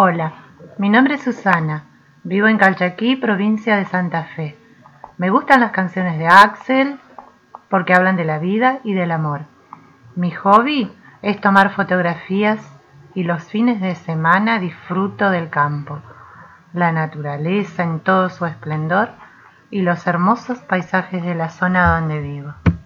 Hola, mi nombre es Susana, vivo en Calchaquí, provincia de Santa Fe. Me gustan las canciones de Axel porque hablan de la vida y del amor. Mi hobby es tomar fotografías y los fines de semana disfruto del campo, la naturaleza en todo su esplendor y los hermosos paisajes de la zona donde vivo.